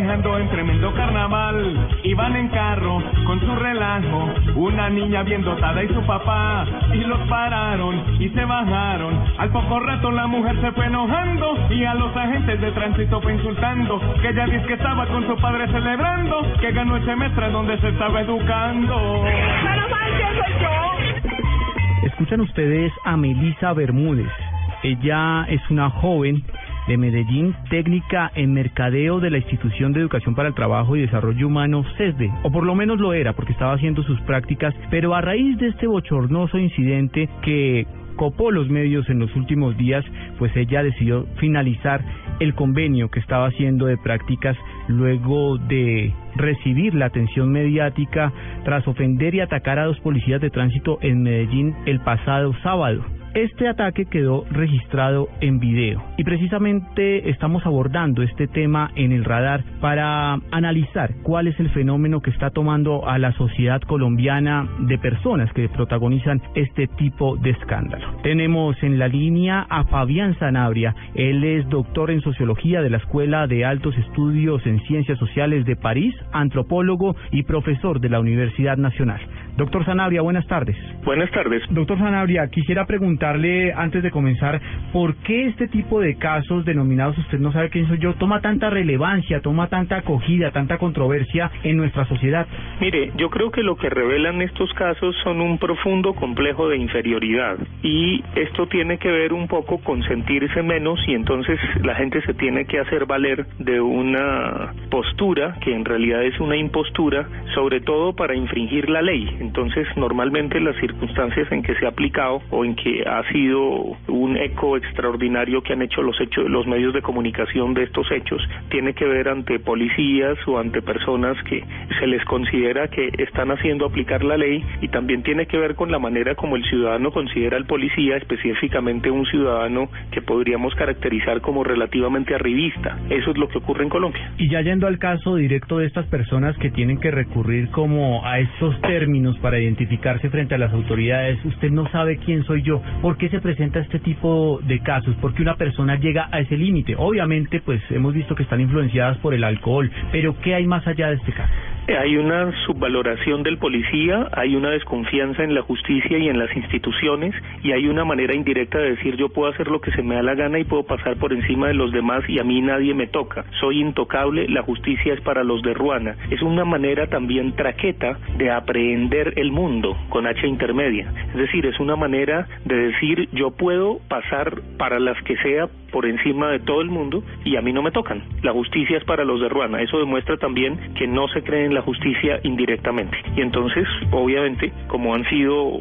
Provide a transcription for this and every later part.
manejando en tremendo carnaval. Iban en carro con su relajo, una niña bien dotada y su papá. Y los pararon y se bajaron. Al poco rato la mujer se fue enojando y a los agentes de tránsito fue insultando. Que ella dice que estaba con su padre celebrando, que ganó ese semestre donde se estaba educando. Escuchan ustedes a Melisa Bermúdez. Ella es una joven de Medellín, técnica en mercadeo de la Institución de Educación para el Trabajo y Desarrollo Humano, CESDE, o por lo menos lo era porque estaba haciendo sus prácticas, pero a raíz de este bochornoso incidente que copó los medios en los últimos días, pues ella decidió finalizar el convenio que estaba haciendo de prácticas luego de recibir la atención mediática tras ofender y atacar a dos policías de tránsito en Medellín el pasado sábado. Este ataque quedó registrado en video y precisamente estamos abordando este tema en el radar para analizar cuál es el fenómeno que está tomando a la sociedad colombiana de personas que protagonizan este tipo de escándalo. Tenemos en la línea a Fabián Sanabria, él es doctor en sociología de la Escuela de Altos Estudios en Ciencias Sociales de París, antropólogo y profesor de la Universidad Nacional. Doctor Sanabria, buenas tardes. Buenas tardes. Doctor Sanabria, quisiera preguntarle antes de comenzar, ¿por qué este tipo de casos denominados usted no sabe quién soy yo toma tanta relevancia, toma tanta acogida, tanta controversia en nuestra sociedad? Mire, yo creo que lo que revelan estos casos son un profundo complejo de inferioridad y esto tiene que ver un poco con sentirse menos y entonces la gente se tiene que hacer valer de una postura que en realidad es una impostura, sobre todo para infringir la ley. Entonces, normalmente las circunstancias en que se ha aplicado o en que ha sido un eco extraordinario que han hecho los hechos, los medios de comunicación de estos hechos, tiene que ver ante policías o ante personas que se les considera que están haciendo aplicar la ley y también tiene que ver con la manera como el ciudadano considera al policía, específicamente un ciudadano que podríamos caracterizar como relativamente arribista. Eso es lo que ocurre en Colombia. Y ya yendo al caso directo de estas personas que tienen que recurrir como a estos términos para identificarse frente a las autoridades, usted no sabe quién soy yo. ¿Por qué se presenta este tipo de casos? ¿Por qué una persona llega a ese límite? Obviamente, pues hemos visto que están influenciadas por el alcohol, pero ¿qué hay más allá de este caso? Hay una subvaloración del policía, hay una desconfianza en la justicia y en las instituciones y hay una manera indirecta de decir yo puedo hacer lo que se me da la gana y puedo pasar por encima de los demás y a mí nadie me toca. Soy intocable, la justicia es para los de Ruana. Es una manera también traqueta de aprehender el mundo con H intermedia. Es decir, es una manera de decir yo puedo pasar para las que sea por encima de todo el mundo y a mí no me tocan. La justicia es para los de Ruana. Eso demuestra también que no se cree en la justicia indirectamente. Y entonces, obviamente, como han sido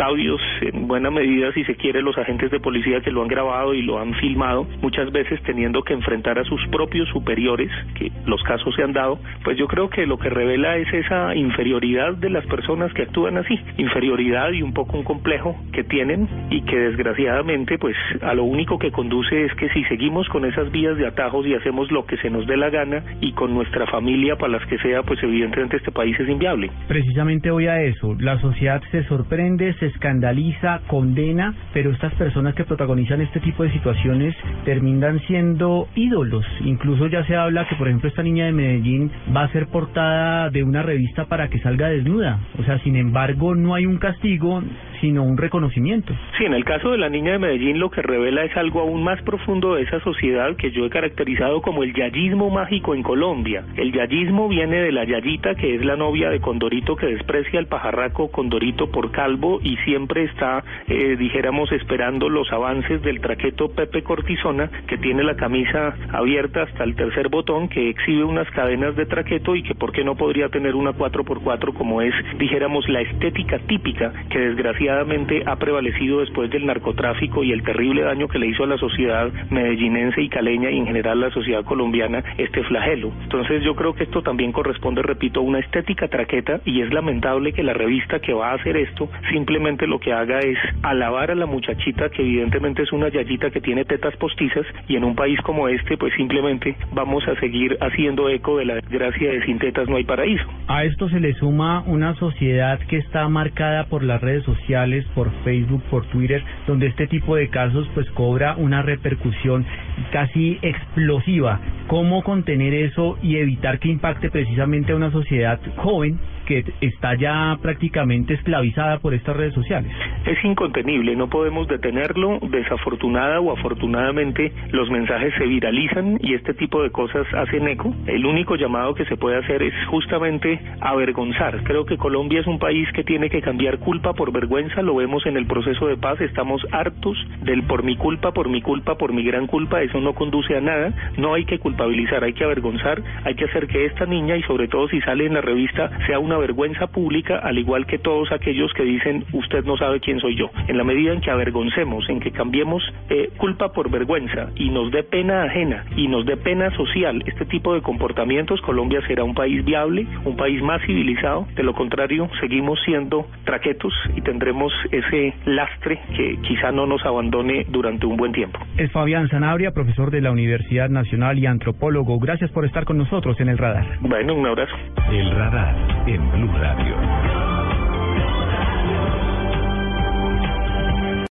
sabios en buena medida, si se quiere, los agentes de policía que lo han grabado y lo han filmado, muchas veces teniendo que enfrentar a sus propios superiores, que los casos se han dado, pues yo creo que lo que revela es esa inferioridad de las personas que actúan así, inferioridad y un poco un complejo que tienen y que desgraciadamente pues a lo único que conduce es que si seguimos con esas vías de atajos y hacemos lo que se nos dé la gana y con nuestra familia para las que sea, pues evidentemente este país es inviable. Precisamente voy a eso, la sociedad se sorprende, se escandaliza, condena, pero estas personas que protagonizan este tipo de situaciones terminan siendo ídolos. Incluso ya se habla que, por ejemplo, esta niña de Medellín va a ser portada de una revista para que salga desnuda. O sea, sin embargo, no hay un castigo, sino un reconocimiento. Sí, en el caso de la niña de Medellín lo que revela es algo aún más profundo de esa sociedad que yo he caracterizado como el yayismo mágico en Colombia. El yayismo viene de la yayita que es la novia de Condorito que desprecia al pajarraco Condorito por calvo y siempre está, eh, dijéramos, esperando los avances del traqueto Pepe Cortisona que tiene la camisa abierta hasta el tercer botón que exhibe unas cadenas de traqueto y que por qué no podría tener una 4x4 como es, dijéramos, la estética típica que desgraciadamente ha prevalecido después del narcotráfico y el terrible daño que le hizo a la sociedad medellinense y caleña y en general a la sociedad colombiana este flagelo. Entonces yo creo que esto también corresponde, repito, a una estética traqueta y es lamentable que la revista que va a hacer esto simplemente lo que haga es alabar a la muchachita que evidentemente es una yayita que tiene tetas postizas y en un país como este pues simplemente vamos a seguir haciendo eco de la desgracia de sin tetas no hay paraíso. A esto se le suma una sociedad que está marcada por las redes sociales sociales, por Facebook, por Twitter, donde este tipo de casos pues cobra una repercusión casi explosiva. ¿Cómo contener eso y evitar que impacte precisamente a una sociedad joven que está ya prácticamente esclavizada por estas redes sociales. Es incontenible, no podemos detenerlo. Desafortunada o afortunadamente los mensajes se viralizan y este tipo de cosas hacen eco. El único llamado que se puede hacer es justamente avergonzar. Creo que Colombia es un país que tiene que cambiar culpa por vergüenza, lo vemos en el proceso de paz, estamos hartos del por mi culpa, por mi culpa, por mi gran culpa, eso no conduce a nada, no hay que culpabilizar, hay que avergonzar, hay que hacer que esta niña y sobre todo si sale en la revista sea una vergüenza pública, al igual que todos aquellos que dicen usted no sabe quién soy yo. En la medida en que avergoncemos, en que cambiemos eh, culpa por vergüenza y nos dé pena ajena y nos dé pena social este tipo de comportamientos, Colombia será un país viable, un país más civilizado. De lo contrario, seguimos siendo traquetos y tendremos ese lastre que quizá no nos abandone durante un buen tiempo. Es Fabián Sanabria, profesor de la Universidad Nacional y antropólogo. Gracias por estar con nosotros en el radar. Bueno, un abrazo. El radar en Blue Radio.